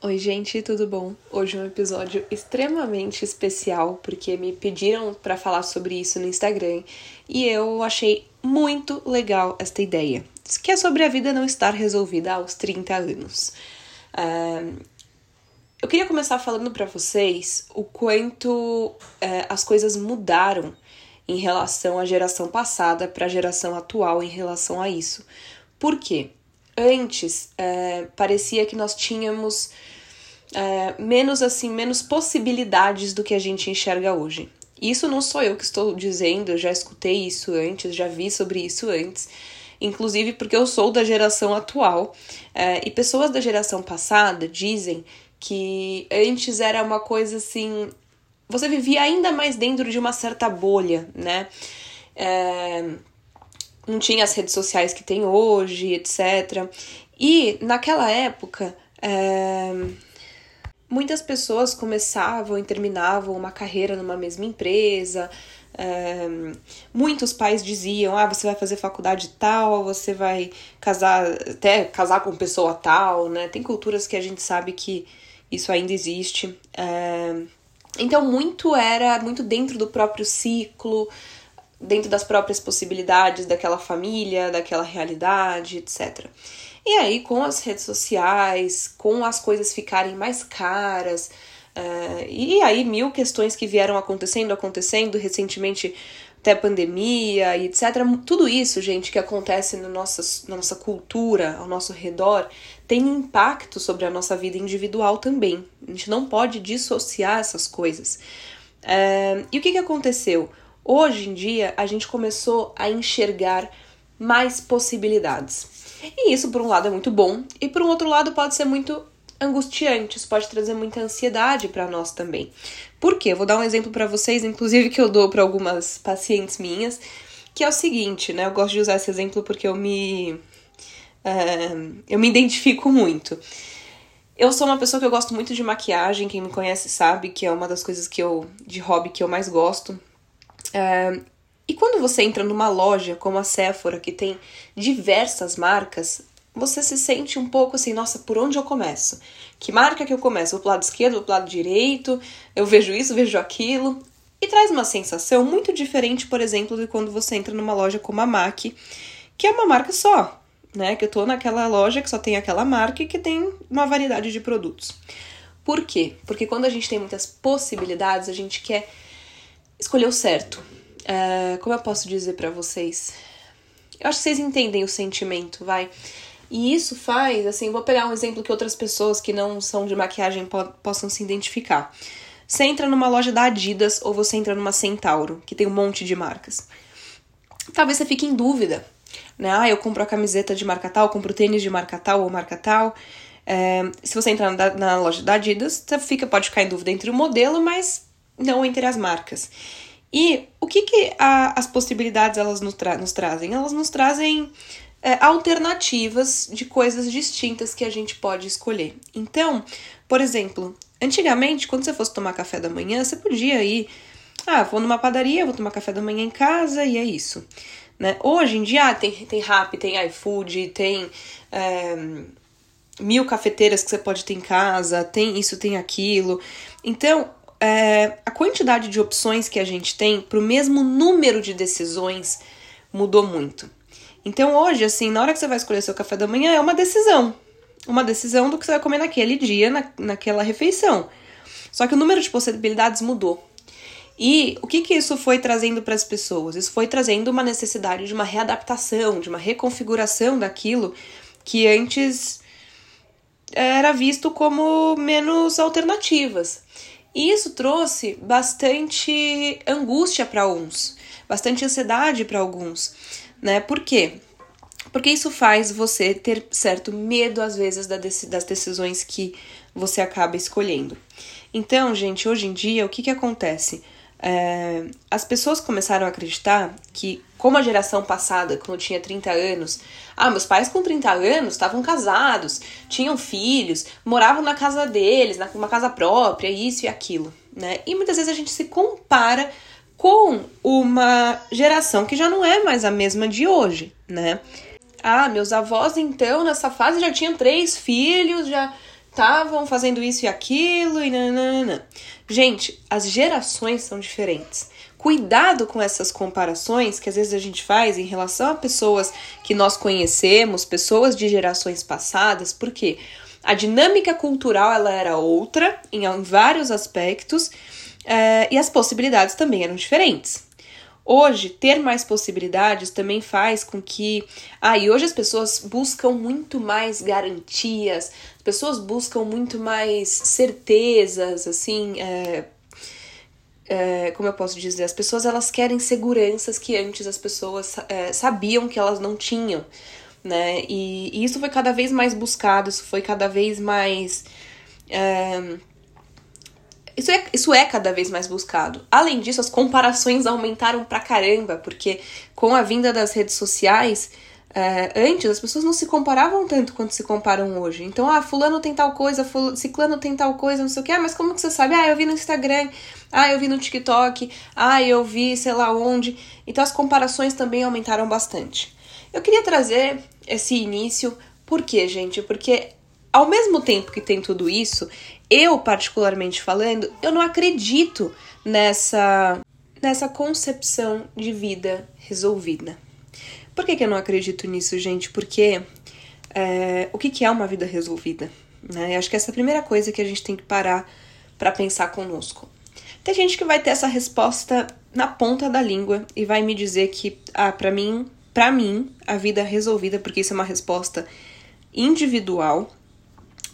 Oi, gente, tudo bom? Hoje é um episódio extremamente especial porque me pediram para falar sobre isso no Instagram e eu achei muito legal esta ideia, que é sobre a vida não estar resolvida aos 30 anos. eu queria começar falando para vocês o quanto é, as coisas mudaram em relação à geração passada para a geração atual em relação a isso. Por quê? Antes é, parecia que nós tínhamos é, menos assim, menos possibilidades do que a gente enxerga hoje. Isso não sou eu que estou dizendo, eu já escutei isso antes, já vi sobre isso antes, inclusive porque eu sou da geração atual é, e pessoas da geração passada dizem que antes era uma coisa assim. Você vivia ainda mais dentro de uma certa bolha, né? É, não tinha as redes sociais que tem hoje, etc. E naquela época, é, muitas pessoas começavam e terminavam uma carreira numa mesma empresa. É, muitos pais diziam: ah, você vai fazer faculdade tal, você vai casar, até casar com pessoa tal, né? Tem culturas que a gente sabe que isso ainda existe. É, então, muito era muito dentro do próprio ciclo dentro das próprias possibilidades daquela família, daquela realidade, etc. E aí, com as redes sociais, com as coisas ficarem mais caras, uh, e aí mil questões que vieram acontecendo, acontecendo recentemente, até pandemia e etc. Tudo isso, gente, que acontece no nossa, na nossa cultura, ao nosso redor, tem impacto sobre a nossa vida individual também. A gente não pode dissociar essas coisas. Uh, e o que, que aconteceu? Hoje em dia, a gente começou a enxergar mais possibilidades. E isso, por um lado, é muito bom, e por um outro lado, pode ser muito angustiante, isso pode trazer muita ansiedade para nós também. Por quê? Vou dar um exemplo para vocês, inclusive que eu dou para algumas pacientes minhas, que é o seguinte, né? Eu gosto de usar esse exemplo porque eu me uh, eu me identifico muito. Eu sou uma pessoa que eu gosto muito de maquiagem, quem me conhece sabe que é uma das coisas que eu de hobby que eu mais gosto. E quando você entra numa loja como a Sephora, que tem diversas marcas, você se sente um pouco assim, nossa, por onde eu começo? Que marca que eu começo? Vou pro lado esquerdo, vou pro lado direito, eu vejo isso, vejo aquilo. E traz uma sensação muito diferente, por exemplo, de quando você entra numa loja como a MAC, que é uma marca só, né? Que eu tô naquela loja que só tem aquela marca e que tem uma variedade de produtos. Por quê? Porque quando a gente tem muitas possibilidades, a gente quer escolher o certo. Uh, como eu posso dizer para vocês? Eu acho que vocês entendem o sentimento, vai. E isso faz, assim, vou pegar um exemplo que outras pessoas que não são de maquiagem po possam se identificar. Você entra numa loja da Adidas ou você entra numa Centauro, que tem um monte de marcas. Talvez você fique em dúvida, né? Ah, eu compro a camiseta de marca tal, compro tênis de marca tal ou marca tal. É, se você entrar na, na, loja da Adidas, você fica, pode ficar em dúvida entre o modelo, mas não entre as marcas. E o que, que a, as possibilidades elas nos, tra nos, trazem? Elas nos trazem é, alternativas de coisas distintas que a gente pode escolher. Então, por exemplo, antigamente, quando você fosse tomar café da manhã, você podia ir, ah, vou numa padaria, vou tomar café da manhã em casa e é isso. Né? Hoje em dia ah, tem, tem Rap, tem iFood, tem é, mil cafeteiras que você pode ter em casa, tem isso, tem aquilo. Então, é, a quantidade de opções que a gente tem para o mesmo número de decisões mudou muito. Então hoje, assim, na hora que você vai escolher seu café da manhã, é uma decisão. Uma decisão do que você vai comer naquele dia, na, naquela refeição. Só que o número de possibilidades mudou. E o que, que isso foi trazendo para as pessoas? Isso foi trazendo uma necessidade de uma readaptação, de uma reconfiguração daquilo que antes era visto como menos alternativas. E isso trouxe bastante angústia para uns, bastante ansiedade para alguns, né? Por quê? Porque isso faz você ter certo medo, às vezes, das decisões que você acaba escolhendo. Então, gente, hoje em dia, o que, que acontece? É, as pessoas começaram a acreditar que, como a geração passada, quando tinha 30 anos, ah, meus pais com 30 anos estavam casados, tinham filhos, moravam na casa deles, numa casa própria, isso e aquilo, né? E muitas vezes a gente se compara com uma geração que já não é mais a mesma de hoje, né? Ah, meus avós então nessa fase já tinham três filhos, já estavam fazendo isso e aquilo e nanana. Gente, as gerações são diferentes. Cuidado com essas comparações que às vezes a gente faz em relação a pessoas que nós conhecemos, pessoas de gerações passadas, porque a dinâmica cultural ela era outra em, em vários aspectos é, e as possibilidades também eram diferentes. Hoje, ter mais possibilidades também faz com que. Ah, e hoje as pessoas buscam muito mais garantias, as pessoas buscam muito mais certezas, assim. É, é, como eu posso dizer? As pessoas elas querem seguranças que antes as pessoas é, sabiam que elas não tinham, né? E, e, isso foi cada vez mais buscado, isso foi cada vez mais. É, isso é, isso é cada vez mais buscado. Além disso, as comparações aumentaram pra caramba, porque com a vinda das redes sociais, é, antes as pessoas não se comparavam tanto quanto se comparam hoje. Então, ah, fulano tem tal coisa, fulano, ciclano tem tal coisa, não sei o que. Ah, mas como que você sabe? Ah, eu vi no Instagram, ah, eu vi no TikTok, ah, eu vi sei lá onde. Então as comparações também aumentaram bastante. Eu queria trazer esse início, por quê, gente? Porque ao mesmo tempo que tem tudo isso, eu particularmente falando, eu não acredito nessa nessa concepção de vida resolvida. Por que, que eu não acredito nisso, gente? Porque é, o que, que é uma vida resolvida? Né? Eu acho que essa é a primeira coisa que a gente tem que parar para pensar conosco. Tem gente que vai ter essa resposta na ponta da língua e vai me dizer que, ah, para mim, para mim, a vida é resolvida, porque isso é uma resposta individual,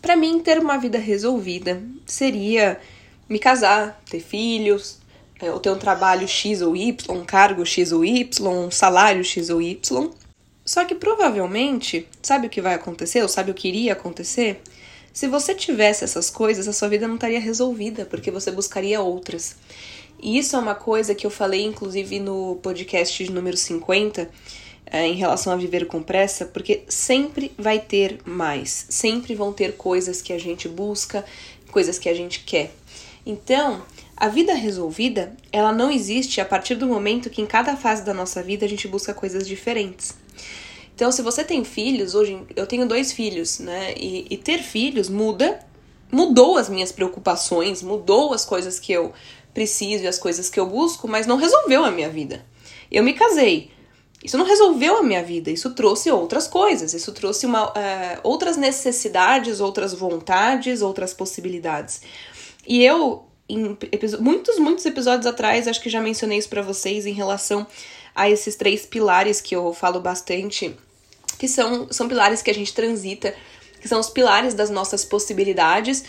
para mim, ter uma vida resolvida seria me casar, ter filhos, é, ou ter um trabalho X ou Y, um cargo X ou Y, um salário X ou Y. Só que provavelmente, sabe o que vai acontecer, ou sabe o que iria acontecer? Se você tivesse essas coisas, a sua vida não estaria resolvida, porque você buscaria outras. E isso é uma coisa que eu falei, inclusive, no podcast número 50, é, em relação a viver com pressa, porque sempre vai ter mais, sempre vão ter coisas que a gente busca, coisas que a gente quer. Então, a vida resolvida, ela não existe a partir do momento que em cada fase da nossa vida a gente busca coisas diferentes. Então, se você tem filhos, hoje eu tenho dois filhos, né? E, e ter filhos muda, mudou as minhas preocupações, mudou as coisas que eu preciso e as coisas que eu busco, mas não resolveu a minha vida. Eu me casei, isso não resolveu a minha vida, isso trouxe outras coisas, isso trouxe uma, uh, outras necessidades, outras vontades, outras possibilidades. E eu, em muitos, muitos episódios atrás, acho que já mencionei isso para vocês em relação a esses três pilares que eu falo bastante, que são, são pilares que a gente transita, que são os pilares das nossas possibilidades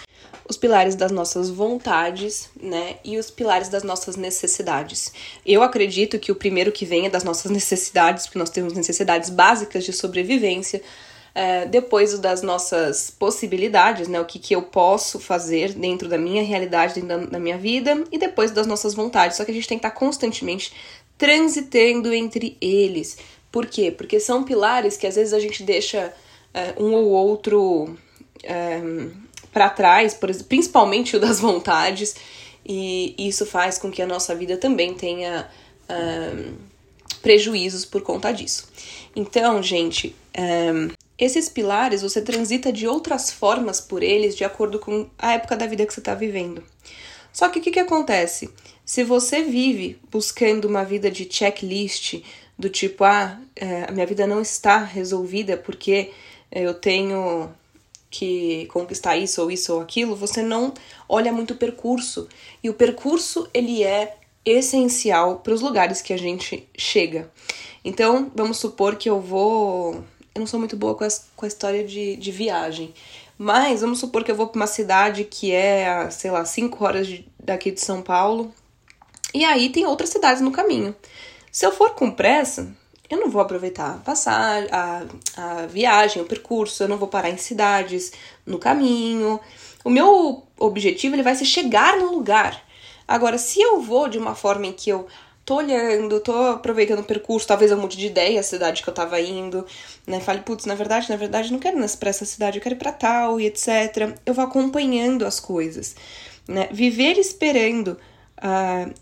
os pilares das nossas vontades, né, e os pilares das nossas necessidades. Eu acredito que o primeiro que vem é das nossas necessidades, porque nós temos necessidades básicas de sobrevivência, é, depois das nossas possibilidades, né, o que, que eu posso fazer dentro da minha realidade, dentro da, da minha vida, e depois das nossas vontades. Só que a gente tem que estar constantemente transitando entre eles. Por quê? Porque são pilares que às vezes a gente deixa é, um ou outro. É, para trás, principalmente o das vontades, e isso faz com que a nossa vida também tenha um, prejuízos por conta disso. Então, gente, um, esses pilares você transita de outras formas por eles de acordo com a época da vida que você está vivendo. Só que o que, que acontece? Se você vive buscando uma vida de checklist, do tipo, ah, é, a minha vida não está resolvida porque eu tenho que conquistar isso ou isso ou aquilo, você não olha muito o percurso. E o percurso, ele é essencial para os lugares que a gente chega. Então, vamos supor que eu vou. Eu não sou muito boa com a, com a história de, de viagem. Mas vamos supor que eu vou para uma cidade que é, sei lá, 5 horas de, daqui de São Paulo. E aí tem outras cidades no caminho. Se eu for com pressa, eu não vou aproveitar a passar a, a viagem, o percurso, eu não vou parar em cidades no caminho. O meu objetivo ele vai ser chegar no lugar. Agora, se eu vou de uma forma em que eu tô olhando, tô aproveitando o percurso, talvez eu mude de ideia a cidade que eu tava indo, né? Fale, putz, na verdade, na verdade, não quero pra essa cidade, eu quero ir pra tal e etc. Eu vou acompanhando as coisas, né? Viver esperando uh,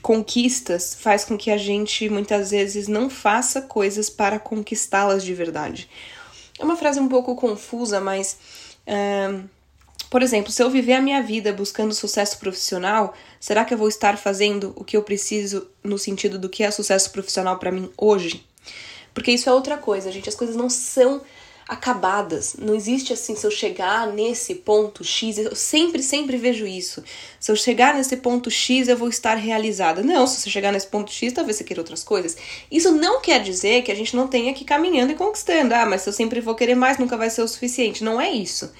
conquistas faz com que a gente muitas vezes não faça coisas para conquistá-las de verdade. É uma frase um pouco confusa, mas uh, Por exemplo, se eu viver a minha vida buscando sucesso profissional, será que eu vou estar fazendo o que eu preciso no sentido do que é sucesso profissional para mim hoje? Porque isso é outra coisa, gente. As coisas não são acabadas. Não existe assim, se eu chegar nesse ponto X, eu sempre, sempre vejo isso. Se eu chegar nesse ponto X, eu vou estar realizada. Não, se você chegar nesse ponto X, talvez você queira outras coisas. Isso não quer dizer que a gente não tenha que ir caminhando e conquistando. Ah, mas se eu sempre vou querer mais, nunca vai ser o suficiente. Não é isso.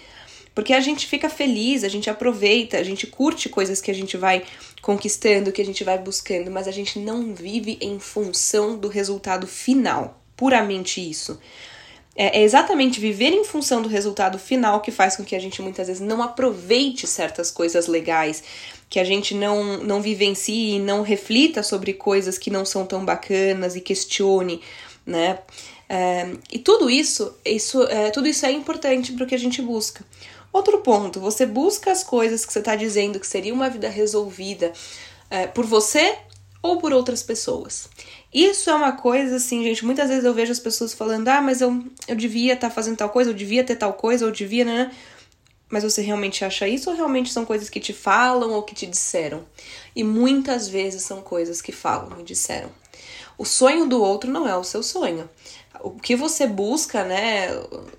Porque a gente fica feliz, a gente aproveita, a gente curte coisas que a gente vai conquistando, que a gente vai buscando, mas a gente não vive em função do resultado final. Puramente isso. É, é exatamente viver em função do resultado final que faz com que a gente muitas vezes não aproveite certas coisas legais, que a gente não, não vivencie e não reflita sobre coisas que não são tão bacanas e questione, né? É, e tudo isso, isso é, tudo isso é importante para o que a gente busca. Outro ponto, você busca as coisas que você está dizendo que seria uma vida resolvida é, por você ou por outras pessoas. Isso é uma coisa assim, gente. Muitas vezes eu vejo as pessoas falando: ah, mas eu, eu devia estar tá fazendo tal coisa, eu devia ter tal coisa, eu devia, né? Mas você realmente acha isso ou realmente são coisas que te falam ou que te disseram? E muitas vezes são coisas que falam e disseram. O sonho do outro não é o seu sonho o que você busca, né?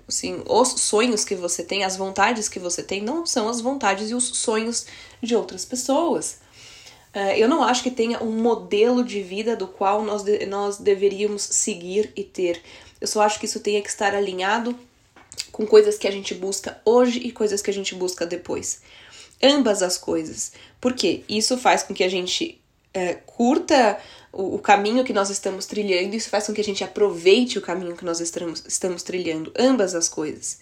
Assim, os sonhos que você tem, as vontades que você tem, não são as vontades e os sonhos de outras pessoas. Uh, eu não acho que tenha um modelo de vida do qual nós, de, nós deveríamos seguir e ter. Eu só acho que isso tenha que estar alinhado com coisas que a gente busca hoje e coisas que a gente busca depois. Ambas as coisas. Porque isso faz com que a gente uh, curta o, o, caminho que nós estamos trilhando, isso faz com que a gente aproveite o caminho que nós estamos, estamos trilhando, ambas as coisas.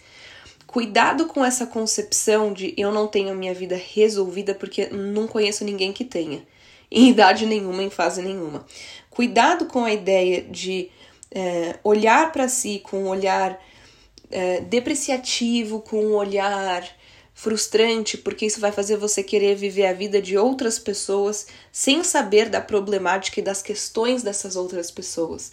Cuidado com essa concepção de eu não tenho minha vida resolvida porque não conheço ninguém que tenha, em idade nenhuma, em fase nenhuma. Cuidado com a ideia de é, olhar para si com um olhar é, depreciativo, com um olhar frustrante, porque isso vai fazer você querer viver a vida de outras pessoas sem saber da problemática e das questões dessas outras pessoas.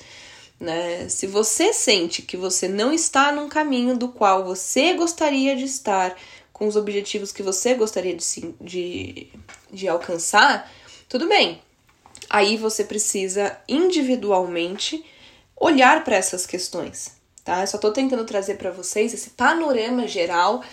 Né? Se você sente que você não está num caminho do qual você gostaria de estar, com os objetivos que você gostaria de, de, de alcançar, tudo bem. Aí você precisa individualmente olhar para essas questões, tá? Eu só estou tentando trazer para vocês esse panorama geral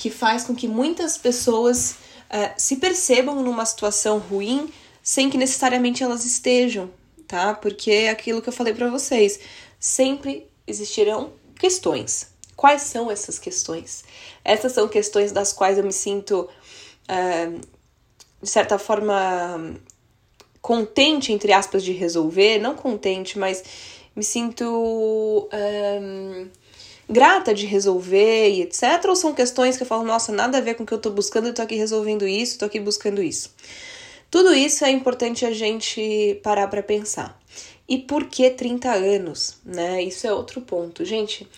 que faz com que muitas pessoas uh, se percebam numa situação ruim sem que necessariamente elas estejam, tá? Porque é aquilo que eu falei para vocês, sempre existirão questões. Quais são essas questões? Essas são questões das quais eu me sinto, uh, de certa forma, contente, entre aspas, de resolver. Não contente, mas me sinto. Uh, grata de resolver e etc. Ou são questões que eu falo, nossa, nada a ver com o que eu tô buscando, eu tô aqui resolvendo isso, tô aqui buscando isso. Tudo isso é importante a gente parar para pensar. E por que 30 anos, né? Isso é outro ponto. Gente,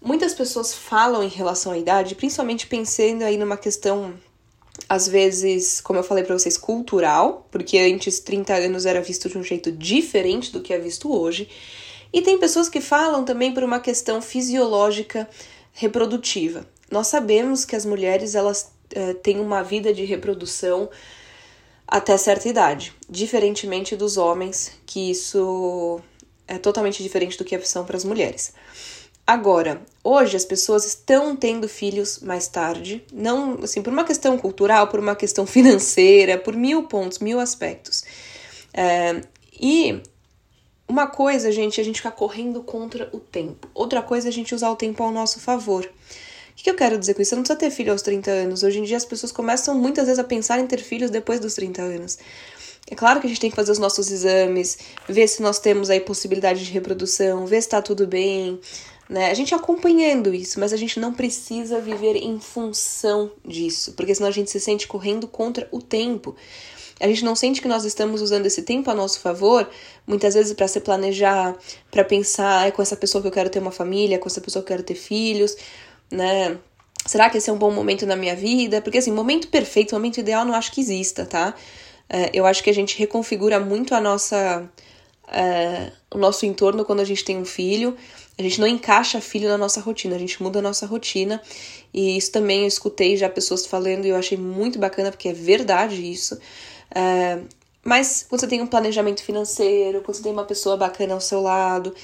muitas pessoas falam em relação à idade, principalmente pensando aí numa questão às vezes, como eu falei para vocês, cultural, porque antes 30 anos era visto de um jeito diferente do que é visto hoje. E tem pessoas que falam também por uma questão fisiológica reprodutiva. Nós sabemos que as mulheres elas uh, têm uma vida de reprodução até certa idade, diferentemente dos homens, que isso é totalmente diferente do que são para as mulheres. Agora, hoje as pessoas estão tendo filhos mais tarde, não assim por uma questão cultural, por uma questão financeira, por mil pontos, mil aspectos. É, e uma coisa, gente, é a gente ficar correndo contra o tempo. Outra coisa é a gente usar o tempo ao nosso favor. O que eu quero dizer com isso? Você não precisa ter filho aos 30 anos. Hoje em dia as pessoas começam muitas vezes a pensar em ter filhos depois dos 30 anos. É claro que a gente tem que fazer os nossos exames, ver se nós temos aí possibilidade de reprodução, ver se tá tudo bem, né? A gente acompanhando isso, mas a gente não precisa viver em função disso, porque senão a gente se sente correndo contra o tempo. A gente não sente que nós estamos usando esse tempo a nosso favor, muitas vezes para se planejar, para pensar, é com essa pessoa que eu quero ter uma família, é com essa pessoa que eu quero ter filhos, né? Será que esse é um bom momento na minha vida? Porque assim, momento perfeito, momento ideal, não acho que exista, tá? É, eu acho que a gente reconfigura muito a nossa, é, o nosso entorno quando a gente tem um filho. A gente não encaixa filho na nossa rotina, a gente muda a nossa rotina. E isso também eu escutei já pessoas falando e eu achei muito bacana, porque é verdade isso. É, mas quando você tem um planejamento financeiro, quando você tem uma pessoa bacana ao seu lado,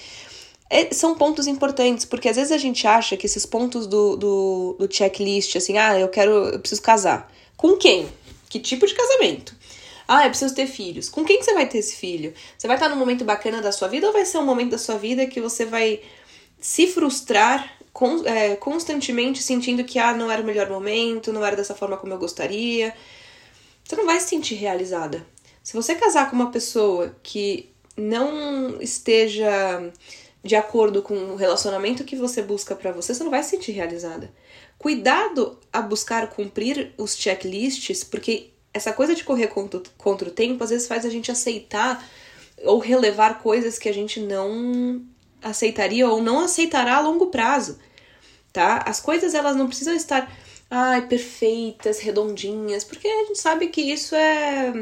é, são pontos importantes, porque às vezes a gente acha que esses pontos do, do, do checklist, assim, ah, eu quero, eu preciso casar. Com quem? Que tipo de casamento? Ah, eu preciso ter filhos. Com quem que você vai ter esse filho? Você vai estar num momento bacana da sua vida ou vai ser um momento da sua vida que você vai se frustrar con é, constantemente sentindo que ah, não era o melhor momento, não era dessa forma como eu gostaria? Você não vai se sentir realizada. Se você casar com uma pessoa que não esteja de acordo com o relacionamento que você busca para você, você não vai se sentir realizada. Cuidado a buscar cumprir os checklists, porque essa coisa de correr contra, contra o tempo às vezes faz a gente aceitar ou relevar coisas que a gente não aceitaria ou não aceitará a longo prazo, tá? As coisas elas não precisam estar ai, perfeitas, redondinhas, porque a gente sabe que isso é,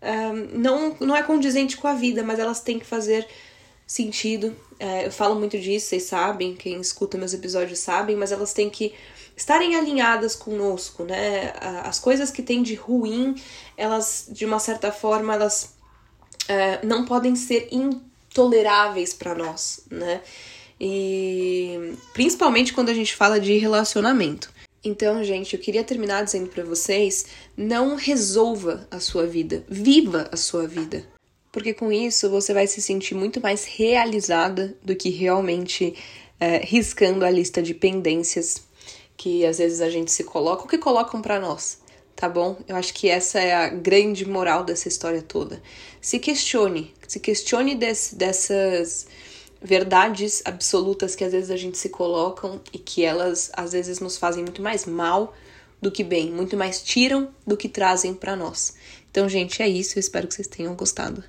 é não, não é condizente com a vida, mas elas têm que fazer sentido. É, eu falo muito disso, vocês sabem, quem escuta meus episódios sabem, mas elas têm que estarem alinhadas conosco, né? As coisas que tem de ruim, elas, de uma certa forma, elas é, não podem ser intoleráveis para nós, né? E principalmente quando a gente fala de relacionamento. Então, gente, eu queria terminar dizendo para vocês: não resolva a sua vida, viva a sua vida porque com isso você vai se sentir muito mais realizada do que realmente é, riscando a lista de pendências que às vezes a gente se coloca ou que colocam para nós, tá bom? Eu acho que essa é a grande moral dessa história toda. Se questione, se questione desse, dessas verdades absolutas que às vezes a gente se colocam e que elas às vezes nos fazem muito mais mal do que bem, muito mais tiram do que trazem para nós. Então, gente, é isso. Eu espero que vocês tenham gostado.